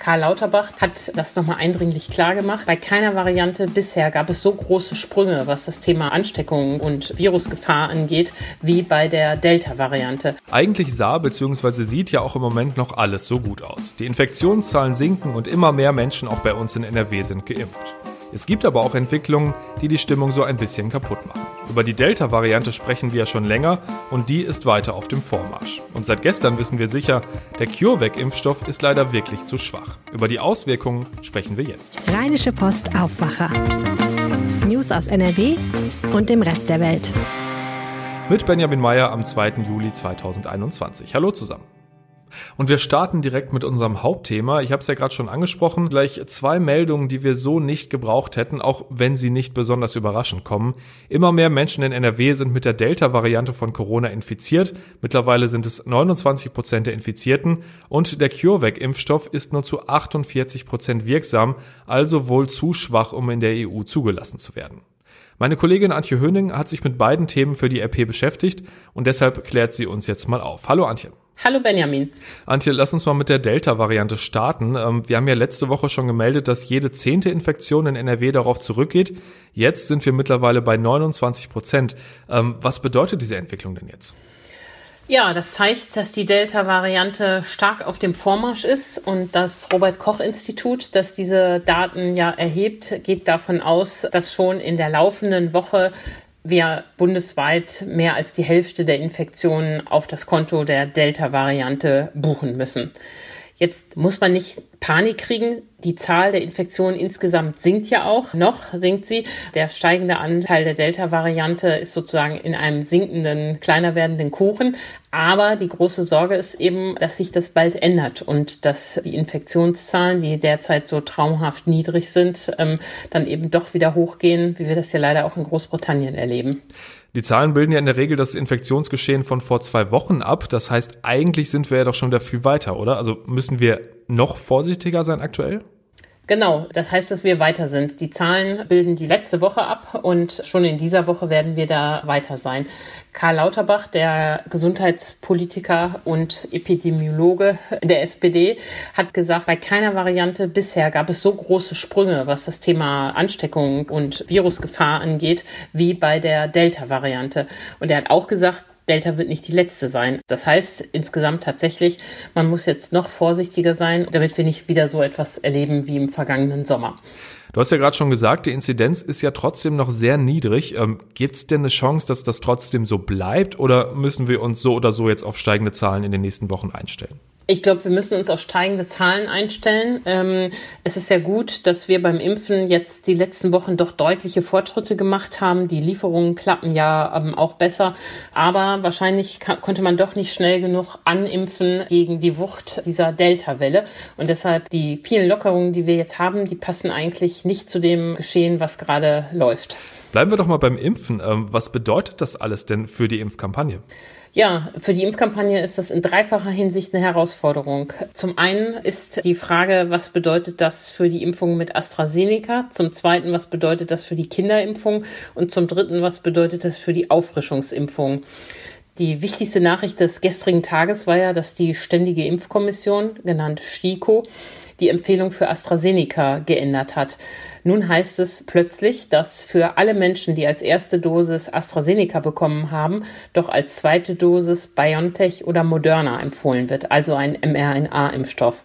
Karl Lauterbach hat das nochmal eindringlich klargemacht. Bei keiner Variante bisher gab es so große Sprünge, was das Thema Ansteckung und Virusgefahr angeht, wie bei der Delta-Variante. Eigentlich sah bzw. sieht ja auch im Moment noch alles so gut aus. Die Infektionszahlen sinken und immer mehr Menschen auch bei uns in NRW sind geimpft. Es gibt aber auch Entwicklungen, die die Stimmung so ein bisschen kaputt machen. Über die Delta-Variante sprechen wir ja schon länger und die ist weiter auf dem Vormarsch. Und seit gestern wissen wir sicher, der CureVac-Impfstoff ist leider wirklich zu schwach. Über die Auswirkungen sprechen wir jetzt. Rheinische Post Aufwacher. News aus NRW und dem Rest der Welt. Mit Benjamin Meyer am 2. Juli 2021. Hallo zusammen. Und wir starten direkt mit unserem Hauptthema. Ich habe es ja gerade schon angesprochen. Gleich zwei Meldungen, die wir so nicht gebraucht hätten, auch wenn sie nicht besonders überraschend kommen. Immer mehr Menschen in NRW sind mit der Delta-Variante von Corona infiziert. Mittlerweile sind es 29 Prozent der Infizierten und der CureVac-Impfstoff ist nur zu 48 Prozent wirksam, also wohl zu schwach, um in der EU zugelassen zu werden. Meine Kollegin Antje Höning hat sich mit beiden Themen für die RP beschäftigt und deshalb klärt sie uns jetzt mal auf. Hallo Antje. Hallo Benjamin. Antje, lass uns mal mit der Delta-Variante starten. Ähm, wir haben ja letzte Woche schon gemeldet, dass jede zehnte Infektion in NRW darauf zurückgeht. Jetzt sind wir mittlerweile bei 29 Prozent. Ähm, was bedeutet diese Entwicklung denn jetzt? Ja, das zeigt, dass die Delta-Variante stark auf dem Vormarsch ist und das Robert Koch-Institut, das diese Daten ja erhebt, geht davon aus, dass schon in der laufenden Woche wir bundesweit mehr als die Hälfte der Infektionen auf das Konto der Delta-Variante buchen müssen. Jetzt muss man nicht Panik kriegen. Die Zahl der Infektionen insgesamt sinkt ja auch. Noch sinkt sie. Der steigende Anteil der Delta-Variante ist sozusagen in einem sinkenden, kleiner werdenden Kuchen. Aber die große Sorge ist eben, dass sich das bald ändert und dass die Infektionszahlen, die derzeit so traumhaft niedrig sind, ähm, dann eben doch wieder hochgehen, wie wir das ja leider auch in Großbritannien erleben. Die Zahlen bilden ja in der Regel das Infektionsgeschehen von vor zwei Wochen ab. Das heißt, eigentlich sind wir ja doch schon wieder viel weiter, oder? Also müssen wir noch vorsichtiger sein aktuell? Genau, das heißt, dass wir weiter sind. Die Zahlen bilden die letzte Woche ab und schon in dieser Woche werden wir da weiter sein. Karl Lauterbach, der Gesundheitspolitiker und Epidemiologe der SPD, hat gesagt, bei keiner Variante bisher gab es so große Sprünge, was das Thema Ansteckung und Virusgefahr angeht, wie bei der Delta-Variante. Und er hat auch gesagt, Delta wird nicht die letzte sein. Das heißt insgesamt tatsächlich, man muss jetzt noch vorsichtiger sein, damit wir nicht wieder so etwas erleben wie im vergangenen Sommer. Du hast ja gerade schon gesagt, die Inzidenz ist ja trotzdem noch sehr niedrig. Ähm, Gibt es denn eine Chance, dass das trotzdem so bleibt oder müssen wir uns so oder so jetzt auf steigende Zahlen in den nächsten Wochen einstellen? Ich glaube, wir müssen uns auf steigende Zahlen einstellen. Ähm, es ist sehr gut, dass wir beim Impfen jetzt die letzten Wochen doch deutliche Fortschritte gemacht haben. Die Lieferungen klappen ja ähm, auch besser. Aber wahrscheinlich konnte man doch nicht schnell genug animpfen gegen die Wucht dieser Delta-Welle. Und deshalb die vielen Lockerungen, die wir jetzt haben, die passen eigentlich nicht zu dem Geschehen, was gerade läuft. Bleiben wir doch mal beim Impfen. Ähm, was bedeutet das alles denn für die Impfkampagne? Ja, für die Impfkampagne ist das in dreifacher Hinsicht eine Herausforderung. Zum einen ist die Frage, was bedeutet das für die Impfung mit AstraZeneca? Zum zweiten, was bedeutet das für die Kinderimpfung? Und zum dritten, was bedeutet das für die Auffrischungsimpfung? Die wichtigste Nachricht des gestrigen Tages war ja, dass die Ständige Impfkommission, genannt STIKO, die Empfehlung für AstraZeneca geändert hat. Nun heißt es plötzlich, dass für alle Menschen, die als erste Dosis AstraZeneca bekommen haben, doch als zweite Dosis BioNTech oder Moderna empfohlen wird, also ein mRNA-Impfstoff.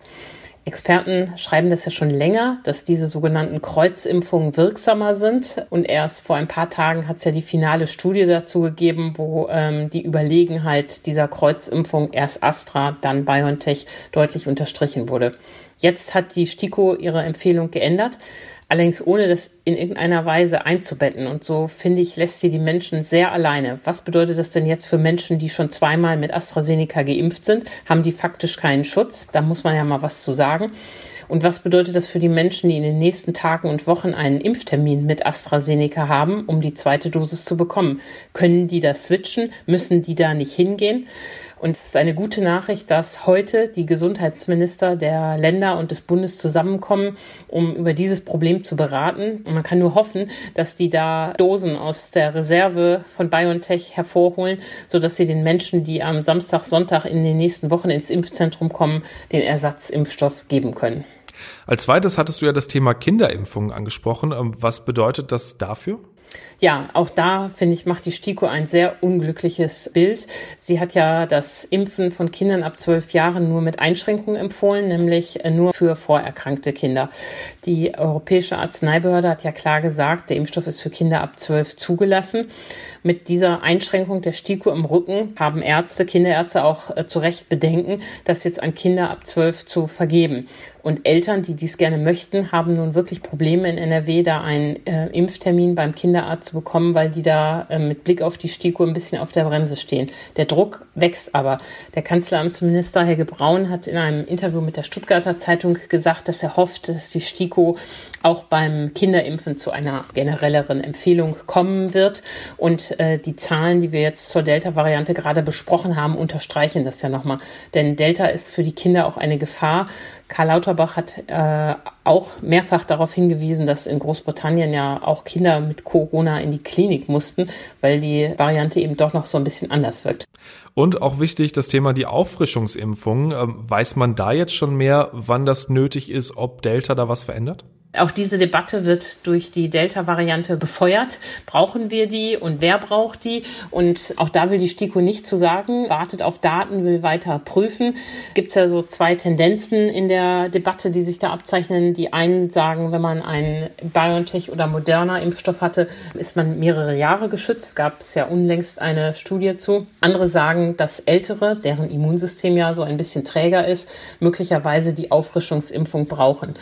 Experten schreiben das ja schon länger, dass diese sogenannten Kreuzimpfungen wirksamer sind. Und erst vor ein paar Tagen hat es ja die finale Studie dazu gegeben, wo ähm, die Überlegenheit dieser Kreuzimpfung erst Astra, dann BioNTech deutlich unterstrichen wurde. Jetzt hat die STIKO ihre Empfehlung geändert, allerdings ohne das in irgendeiner Weise einzubetten. Und so finde ich, lässt sie die Menschen sehr alleine. Was bedeutet das denn jetzt für Menschen, die schon zweimal mit AstraZeneca geimpft sind? Haben die faktisch keinen Schutz? Da muss man ja mal was zu sagen. Und was bedeutet das für die Menschen, die in den nächsten Tagen und Wochen einen Impftermin mit AstraZeneca haben, um die zweite Dosis zu bekommen? Können die da switchen? Müssen die da nicht hingehen? Und es ist eine gute Nachricht, dass heute die Gesundheitsminister der Länder und des Bundes zusammenkommen, um über dieses Problem zu beraten. Und man kann nur hoffen, dass die da Dosen aus der Reserve von BioNTech hervorholen, sodass sie den Menschen, die am Samstag, Sonntag in den nächsten Wochen ins Impfzentrum kommen, den Ersatzimpfstoff geben können. Als zweites hattest du ja das Thema Kinderimpfungen angesprochen. Ähm, was bedeutet das dafür? Ja, auch da finde ich, macht die STIKO ein sehr unglückliches Bild. Sie hat ja das Impfen von Kindern ab zwölf Jahren nur mit Einschränkungen empfohlen, nämlich äh, nur für vorerkrankte Kinder. Die Europäische Arzneibehörde hat ja klar gesagt, der Impfstoff ist für Kinder ab zwölf zugelassen. Mit dieser Einschränkung der STIKO im Rücken haben Ärzte, Kinderärzte auch äh, zu Recht Bedenken, das jetzt an Kinder ab zwölf zu vergeben. Und Eltern, die dies gerne möchten, haben nun wirklich Probleme in NRW, da einen äh, Impftermin beim Kinderarzt zu bekommen, weil die da äh, mit Blick auf die STIKO ein bisschen auf der Bremse stehen. Der Druck wächst aber. Der Kanzleramtsminister Helge Braun hat in einem Interview mit der Stuttgarter Zeitung gesagt, dass er hofft, dass die STIKO auch beim Kinderimpfen zu einer generelleren Empfehlung kommen wird. Und äh, die Zahlen, die wir jetzt zur Delta-Variante gerade besprochen haben, unterstreichen das ja nochmal. Denn Delta ist für die Kinder auch eine Gefahr. Karl Lauterbach hat äh, auch mehrfach darauf hingewiesen, dass in Großbritannien ja auch Kinder mit Corona in die Klinik mussten, weil die Variante eben doch noch so ein bisschen anders wirkt. Und auch wichtig, das Thema die Auffrischungsimpfung. Ähm, weiß man da jetzt schon mehr, wann das nötig ist, ob Delta da was verändert? Auch diese Debatte wird durch die Delta-Variante befeuert. Brauchen wir die und wer braucht die? Und auch da will die STIKO nicht zu sagen, wartet auf Daten, will weiter prüfen. Gibt es ja so zwei Tendenzen in der Debatte, die sich da abzeichnen. Die einen sagen, wenn man einen BioNTech oder Moderna Impfstoff hatte, ist man mehrere Jahre geschützt. Gab es ja unlängst eine Studie zu. Andere sagen, dass Ältere, deren Immunsystem ja so ein bisschen träger ist, möglicherweise die Auffrischungsimpfung brauchen.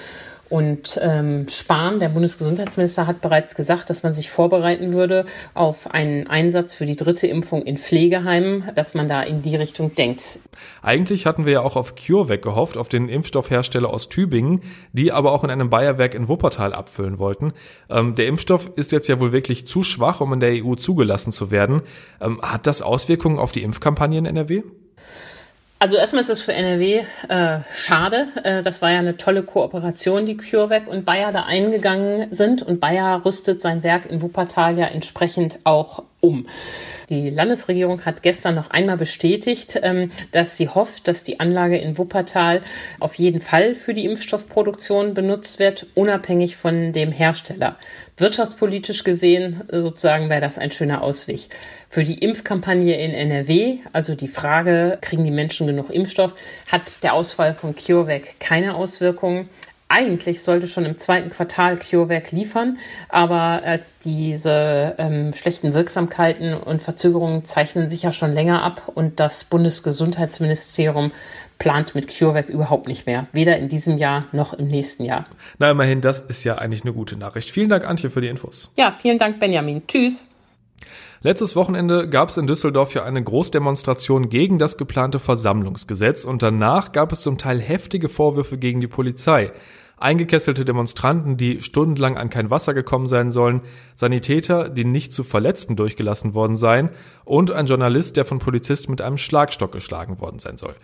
Und ähm, Spahn, der Bundesgesundheitsminister, hat bereits gesagt, dass man sich vorbereiten würde auf einen Einsatz für die dritte Impfung in Pflegeheimen, dass man da in die Richtung denkt. Eigentlich hatten wir ja auch auf CureVac gehofft, auf den Impfstoffhersteller aus Tübingen, die aber auch in einem Bayerwerk in Wuppertal abfüllen wollten. Ähm, der Impfstoff ist jetzt ja wohl wirklich zu schwach, um in der EU zugelassen zu werden. Ähm, hat das Auswirkungen auf die Impfkampagne in NRW? Also erstmal ist es für NRW äh, schade. Äh, das war ja eine tolle Kooperation, die CureVac und Bayer da eingegangen sind. Und Bayer rüstet sein Werk in Wuppertal ja entsprechend auch um. Die Landesregierung hat gestern noch einmal bestätigt, ähm, dass sie hofft, dass die Anlage in Wuppertal auf jeden Fall für die Impfstoffproduktion benutzt wird, unabhängig von dem Hersteller. Wirtschaftspolitisch gesehen sozusagen wäre das ein schöner Ausweg. Für die Impfkampagne in NRW, also die Frage, kriegen die Menschen genug Impfstoff, hat der Ausfall von CureVac keine Auswirkungen eigentlich sollte schon im zweiten Quartal CureVac liefern, aber äh, diese ähm, schlechten Wirksamkeiten und Verzögerungen zeichnen sich ja schon länger ab und das Bundesgesundheitsministerium plant mit CureVac überhaupt nicht mehr, weder in diesem Jahr noch im nächsten Jahr. Na, immerhin, das ist ja eigentlich eine gute Nachricht. Vielen Dank, Antje, für die Infos. Ja, vielen Dank, Benjamin. Tschüss. Letztes Wochenende gab es in Düsseldorf ja eine Großdemonstration gegen das geplante Versammlungsgesetz und danach gab es zum Teil heftige Vorwürfe gegen die Polizei eingekesselte Demonstranten, die stundenlang an kein Wasser gekommen sein sollen, Sanitäter, die nicht zu Verletzten durchgelassen worden seien und ein Journalist, der von Polizisten mit einem Schlagstock geschlagen worden sein soll.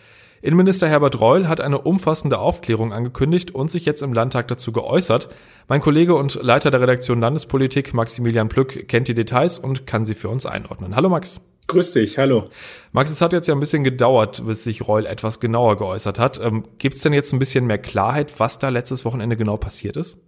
Innenminister Herbert Reul hat eine umfassende Aufklärung angekündigt und sich jetzt im Landtag dazu geäußert. Mein Kollege und Leiter der Redaktion Landespolitik, Maximilian Plück, kennt die Details und kann sie für uns einordnen. Hallo Max. Grüß dich, hallo. Max, es hat jetzt ja ein bisschen gedauert, bis sich Reul etwas genauer geäußert hat. Ähm, Gibt es denn jetzt ein bisschen mehr Klarheit, was da letztes Wochenende genau passiert ist?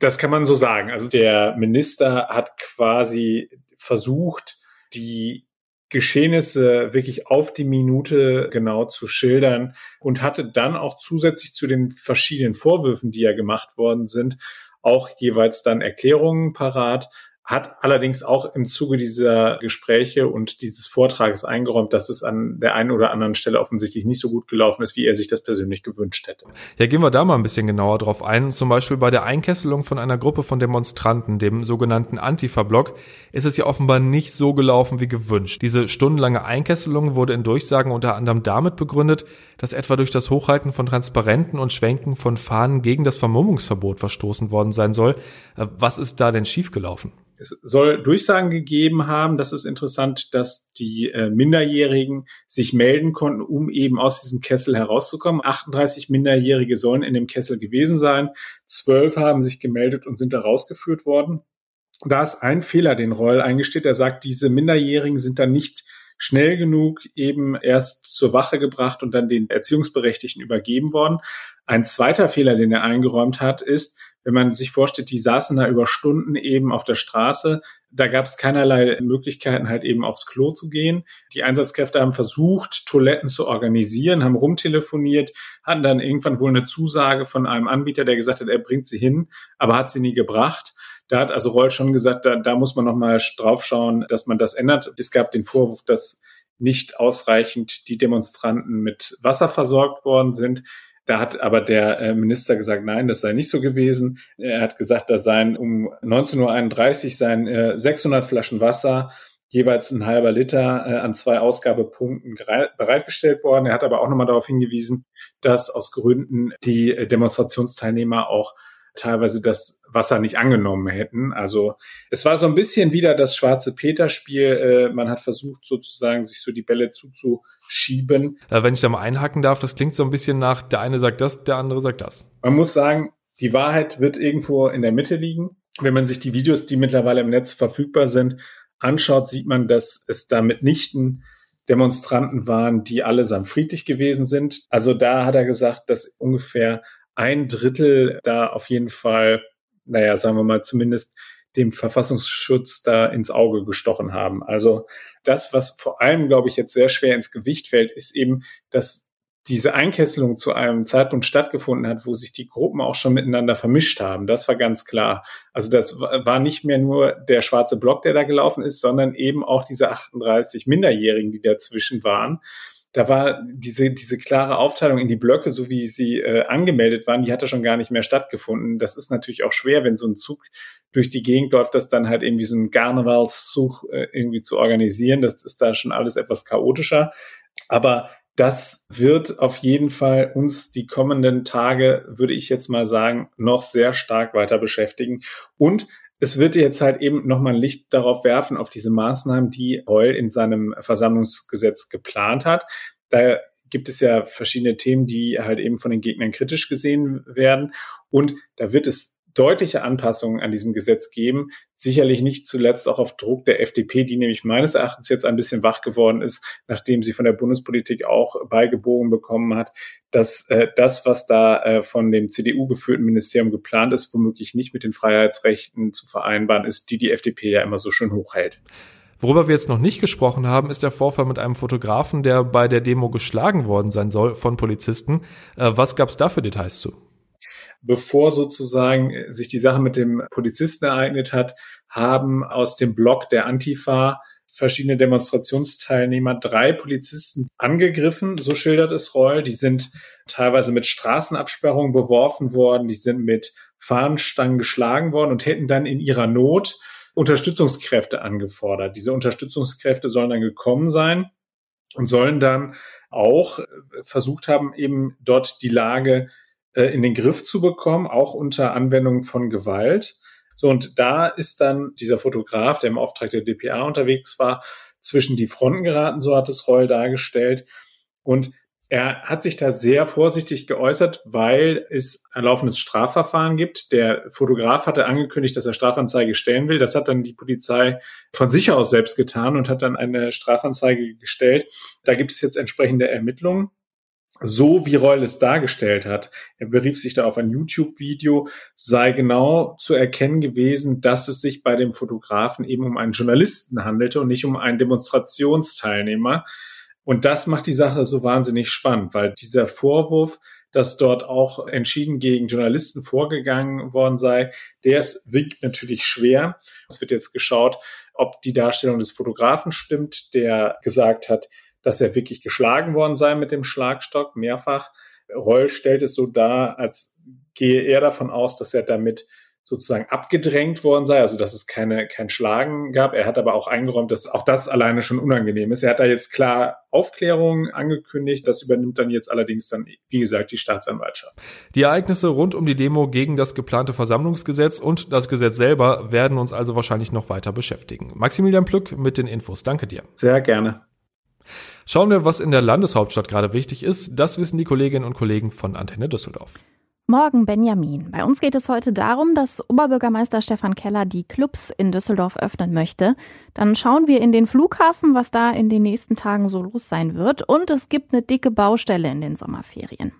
Das kann man so sagen. Also der Minister hat quasi versucht, die Geschehnisse wirklich auf die Minute genau zu schildern und hatte dann auch zusätzlich zu den verschiedenen Vorwürfen, die ja gemacht worden sind, auch jeweils dann Erklärungen parat, hat allerdings auch im Zuge dieser Gespräche und dieses Vortrages eingeräumt, dass es an der einen oder anderen Stelle offensichtlich nicht so gut gelaufen ist, wie er sich das persönlich gewünscht hätte. Ja, gehen wir da mal ein bisschen genauer drauf ein. Zum Beispiel bei der Einkesselung von einer Gruppe von Demonstranten, dem sogenannten Antifa-Block, ist es ja offenbar nicht so gelaufen wie gewünscht. Diese stundenlange Einkesselung wurde in Durchsagen unter anderem damit begründet, dass etwa durch das Hochhalten von Transparenten und Schwenken von Fahnen gegen das Vermummungsverbot verstoßen worden sein soll. Äh, was ist da denn schiefgelaufen? Es soll Durchsagen gegeben haben. Das ist interessant, dass die äh, Minderjährigen sich melden konnten, um eben aus diesem Kessel herauszukommen. 38 Minderjährige sollen in dem Kessel gewesen sein. Zwölf haben sich gemeldet und sind da rausgeführt worden. Da ist ein Fehler, den Reul eingesteht. Er sagt, diese Minderjährigen sind dann nicht schnell genug eben erst zur Wache gebracht und dann den Erziehungsberechtigten übergeben worden. Ein zweiter Fehler, den er eingeräumt hat, ist, wenn man sich vorstellt, die saßen da über Stunden eben auf der Straße. Da gab es keinerlei Möglichkeiten, halt eben aufs Klo zu gehen. Die Einsatzkräfte haben versucht, Toiletten zu organisieren, haben rumtelefoniert, hatten dann irgendwann wohl eine Zusage von einem Anbieter, der gesagt hat, er bringt sie hin, aber hat sie nie gebracht. Da hat also Roll schon gesagt, da, da muss man nochmal drauf schauen, dass man das ändert. Es gab den Vorwurf, dass nicht ausreichend die Demonstranten mit Wasser versorgt worden sind. Da hat aber der äh, Minister gesagt, nein, das sei nicht so gewesen. Er hat gesagt, da seien um 19.31 Uhr seien 600 äh, Flaschen Wasser, jeweils ein halber Liter äh, an zwei Ausgabepunkten bereitgestellt worden. Er hat aber auch nochmal darauf hingewiesen, dass aus Gründen die Demonstrationsteilnehmer auch teilweise das Wasser nicht angenommen hätten. Also es war so ein bisschen wieder das schwarze Peter-Spiel. Äh, man hat versucht sozusagen, sich so die Bälle zuzuschieben. Äh, wenn ich da mal einhaken darf, das klingt so ein bisschen nach, der eine sagt das, der andere sagt das. Man muss sagen, die Wahrheit wird irgendwo in der Mitte liegen. Wenn man sich die Videos, die mittlerweile im Netz verfügbar sind, anschaut, sieht man, dass es da mitnichten Demonstranten waren, die allesamt friedlich gewesen sind. Also da hat er gesagt, dass ungefähr ein Drittel da auf jeden Fall, naja, sagen wir mal, zumindest dem Verfassungsschutz da ins Auge gestochen haben. Also das, was vor allem, glaube ich, jetzt sehr schwer ins Gewicht fällt, ist eben, dass diese Einkesselung zu einem Zeitpunkt stattgefunden hat, wo sich die Gruppen auch schon miteinander vermischt haben. Das war ganz klar. Also das war nicht mehr nur der schwarze Block, der da gelaufen ist, sondern eben auch diese 38 Minderjährigen, die dazwischen waren da war diese, diese klare Aufteilung in die Blöcke, so wie sie äh, angemeldet waren, die hatte schon gar nicht mehr stattgefunden. Das ist natürlich auch schwer, wenn so ein Zug durch die Gegend läuft, das dann halt irgendwie so ein Karnevalszug äh, irgendwie zu organisieren. Das ist da schon alles etwas chaotischer. Aber das wird auf jeden Fall uns die kommenden Tage, würde ich jetzt mal sagen, noch sehr stark weiter beschäftigen. Und es wird jetzt halt eben nochmal ein Licht darauf werfen, auf diese Maßnahmen, die Reul in seinem Versammlungsgesetz geplant hat. Da gibt es ja verschiedene Themen, die halt eben von den Gegnern kritisch gesehen werden. Und da wird es deutliche Anpassungen an diesem Gesetz geben. Sicherlich nicht zuletzt auch auf Druck der FDP, die nämlich meines Erachtens jetzt ein bisschen wach geworden ist, nachdem sie von der Bundespolitik auch beigebogen bekommen hat, dass äh, das, was da äh, von dem CDU geführten Ministerium geplant ist, womöglich nicht mit den Freiheitsrechten zu vereinbaren ist, die die FDP ja immer so schön hochhält. Worüber wir jetzt noch nicht gesprochen haben, ist der Vorfall mit einem Fotografen, der bei der Demo geschlagen worden sein soll von Polizisten. Äh, was gab es da für Details zu? Bevor sozusagen sich die Sache mit dem Polizisten ereignet hat, haben aus dem Block der Antifa verschiedene Demonstrationsteilnehmer drei Polizisten angegriffen, so schildert es Reul. Die sind teilweise mit Straßenabsperrungen beworfen worden, die sind mit Fahnenstangen geschlagen worden und hätten dann in ihrer Not Unterstützungskräfte angefordert. Diese Unterstützungskräfte sollen dann gekommen sein und sollen dann auch versucht haben, eben dort die Lage äh, in den Griff zu bekommen, auch unter Anwendung von Gewalt. So, und da ist dann dieser Fotograf, der im Auftrag der DPA unterwegs war, zwischen die Fronten geraten, so hat es Reul dargestellt. Und er hat sich da sehr vorsichtig geäußert, weil es ein laufendes Strafverfahren gibt. Der Fotograf hatte angekündigt, dass er Strafanzeige stellen will. Das hat dann die Polizei von sich aus selbst getan und hat dann eine Strafanzeige gestellt. Da gibt es jetzt entsprechende Ermittlungen so wie Reul es dargestellt hat, er berief sich da auf ein YouTube-Video, sei genau zu erkennen gewesen, dass es sich bei dem Fotografen eben um einen Journalisten handelte und nicht um einen Demonstrationsteilnehmer. Und das macht die Sache so wahnsinnig spannend, weil dieser Vorwurf, dass dort auch entschieden gegen Journalisten vorgegangen worden sei, der ist, wiegt natürlich schwer. Es wird jetzt geschaut, ob die Darstellung des Fotografen stimmt, der gesagt hat, dass er wirklich geschlagen worden sei mit dem Schlagstock mehrfach. Reul stellt es so dar, als gehe er davon aus, dass er damit sozusagen abgedrängt worden sei, also dass es keine, kein Schlagen gab. Er hat aber auch eingeräumt, dass auch das alleine schon unangenehm ist. Er hat da jetzt klar Aufklärung angekündigt. Das übernimmt dann jetzt allerdings dann, wie gesagt, die Staatsanwaltschaft. Die Ereignisse rund um die Demo gegen das geplante Versammlungsgesetz und das Gesetz selber werden uns also wahrscheinlich noch weiter beschäftigen. Maximilian Plück mit den Infos. Danke dir. Sehr gerne. Schauen wir, was in der Landeshauptstadt gerade wichtig ist. Das wissen die Kolleginnen und Kollegen von Antenne Düsseldorf. Morgen, Benjamin. Bei uns geht es heute darum, dass Oberbürgermeister Stefan Keller die Clubs in Düsseldorf öffnen möchte. Dann schauen wir in den Flughafen, was da in den nächsten Tagen so los sein wird. Und es gibt eine dicke Baustelle in den Sommerferien.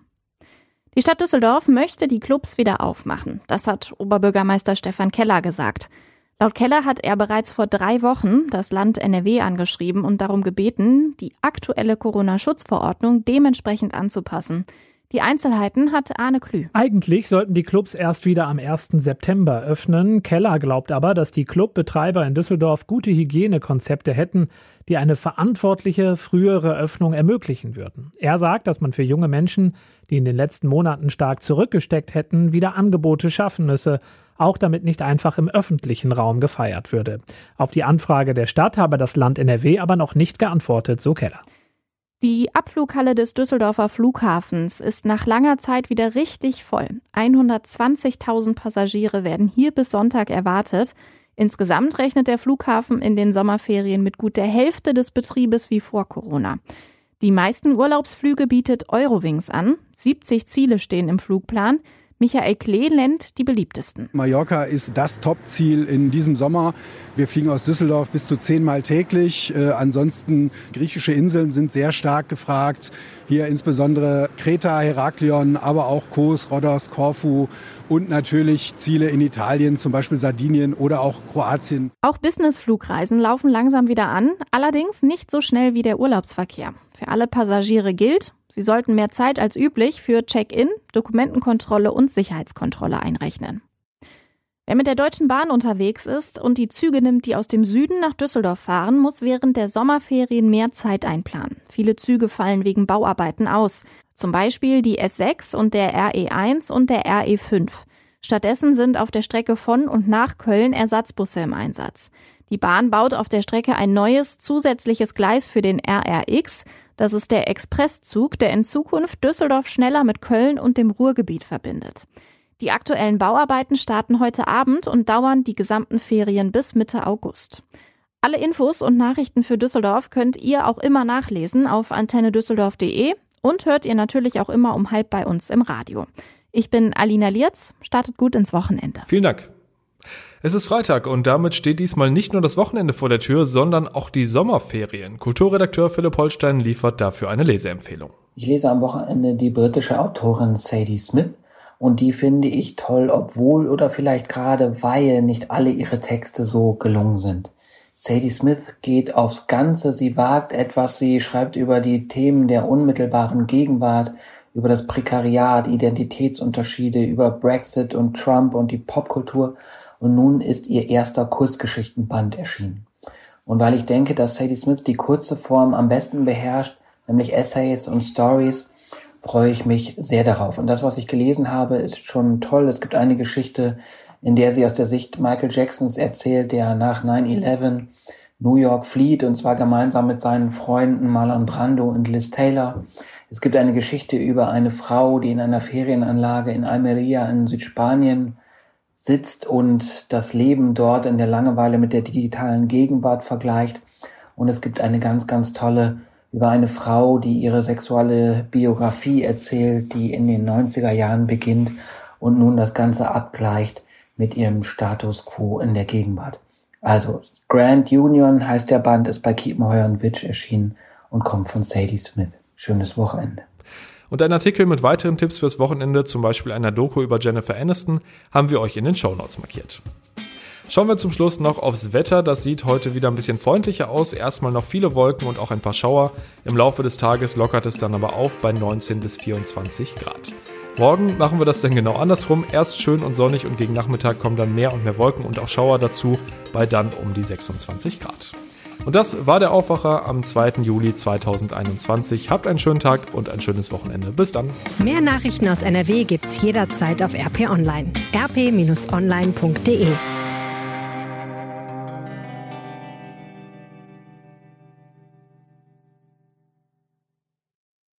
Die Stadt Düsseldorf möchte die Clubs wieder aufmachen. Das hat Oberbürgermeister Stefan Keller gesagt. Laut Keller hat er bereits vor drei Wochen das Land NRW angeschrieben und darum gebeten, die aktuelle Corona-Schutzverordnung dementsprechend anzupassen. Die Einzelheiten hat Arne Klü. Eigentlich sollten die Clubs erst wieder am 1. September öffnen. Keller glaubt aber, dass die Clubbetreiber in Düsseldorf gute Hygienekonzepte hätten, die eine verantwortliche frühere Öffnung ermöglichen würden. Er sagt, dass man für junge Menschen, die in den letzten Monaten stark zurückgesteckt hätten, wieder Angebote schaffen müsse, auch damit nicht einfach im öffentlichen Raum gefeiert würde. Auf die Anfrage der Stadt habe das Land NRW aber noch nicht geantwortet, so Keller. Die Abflughalle des Düsseldorfer Flughafens ist nach langer Zeit wieder richtig voll. 120.000 Passagiere werden hier bis Sonntag erwartet. Insgesamt rechnet der Flughafen in den Sommerferien mit gut der Hälfte des Betriebes wie vor Corona. Die meisten Urlaubsflüge bietet Eurowings an. 70 Ziele stehen im Flugplan. Michael Klee nennt die beliebtesten. Mallorca ist das Top-Ziel in diesem Sommer. Wir fliegen aus Düsseldorf bis zu zehnmal täglich. Äh, ansonsten griechische Inseln sind sehr stark gefragt. Hier insbesondere Kreta, Heraklion, aber auch Kos, Rhodos, Korfu und natürlich Ziele in Italien, zum Beispiel Sardinien oder auch Kroatien. Auch Business-Flugreisen laufen langsam wieder an, allerdings nicht so schnell wie der Urlaubsverkehr. Für alle Passagiere gilt, sie sollten mehr Zeit als üblich für Check-in, Dokumentenkontrolle und Sicherheitskontrolle einrechnen. Wer mit der Deutschen Bahn unterwegs ist und die Züge nimmt, die aus dem Süden nach Düsseldorf fahren, muss während der Sommerferien mehr Zeit einplanen. Viele Züge fallen wegen Bauarbeiten aus. Zum Beispiel die S6 und der RE1 und der RE5. Stattdessen sind auf der Strecke von und nach Köln Ersatzbusse im Einsatz. Die Bahn baut auf der Strecke ein neues zusätzliches Gleis für den RRX. Das ist der Expresszug, der in Zukunft Düsseldorf schneller mit Köln und dem Ruhrgebiet verbindet. Die aktuellen Bauarbeiten starten heute Abend und dauern die gesamten Ferien bis Mitte August. Alle Infos und Nachrichten für Düsseldorf könnt ihr auch immer nachlesen auf antennedüsseldorf.de und hört ihr natürlich auch immer um halb bei uns im Radio. Ich bin Alina Lierz, startet gut ins Wochenende. Vielen Dank. Es ist Freitag und damit steht diesmal nicht nur das Wochenende vor der Tür, sondern auch die Sommerferien. Kulturredakteur Philipp Holstein liefert dafür eine Leseempfehlung. Ich lese am Wochenende die britische Autorin Sadie Smith und die finde ich toll, obwohl oder vielleicht gerade weil nicht alle ihre Texte so gelungen sind. Sadie Smith geht aufs Ganze, sie wagt etwas, sie schreibt über die Themen der unmittelbaren Gegenwart, über das Prekariat, Identitätsunterschiede, über Brexit und Trump und die Popkultur und nun ist ihr erster Kurzgeschichtenband erschienen. Und weil ich denke, dass Sadie Smith die kurze Form am besten beherrscht, nämlich Essays und Stories, freue ich mich sehr darauf. Und das, was ich gelesen habe, ist schon toll. Es gibt eine Geschichte, in der sie aus der Sicht Michael Jacksons erzählt, der nach 9-11 New York flieht, und zwar gemeinsam mit seinen Freunden Marlon Brando und Liz Taylor. Es gibt eine Geschichte über eine Frau, die in einer Ferienanlage in Almeria in Südspanien sitzt und das Leben dort in der Langeweile mit der digitalen Gegenwart vergleicht. Und es gibt eine ganz, ganz tolle über eine Frau, die ihre sexuelle Biografie erzählt, die in den 90er Jahren beginnt und nun das Ganze abgleicht mit ihrem Status quo in der Gegenwart. Also Grand Union heißt der Band, ist bei Kiepenheuer und Witch erschienen und kommt von Sadie Smith. Schönes Wochenende. Und ein Artikel mit weiteren Tipps fürs Wochenende, zum Beispiel einer Doku über Jennifer Aniston, haben wir euch in den Shownotes markiert. Schauen wir zum Schluss noch aufs Wetter. Das sieht heute wieder ein bisschen freundlicher aus. Erstmal noch viele Wolken und auch ein paar Schauer. Im Laufe des Tages lockert es dann aber auf bei 19 bis 24 Grad. Morgen machen wir das dann genau andersrum. Erst schön und sonnig und gegen Nachmittag kommen dann mehr und mehr Wolken und auch Schauer dazu, bei dann um die 26 Grad. Und das war der Aufwacher am 2. Juli 2021. Habt einen schönen Tag und ein schönes Wochenende. Bis dann. Mehr Nachrichten aus NRW gibt's jederzeit auf RP Online. rp-online.de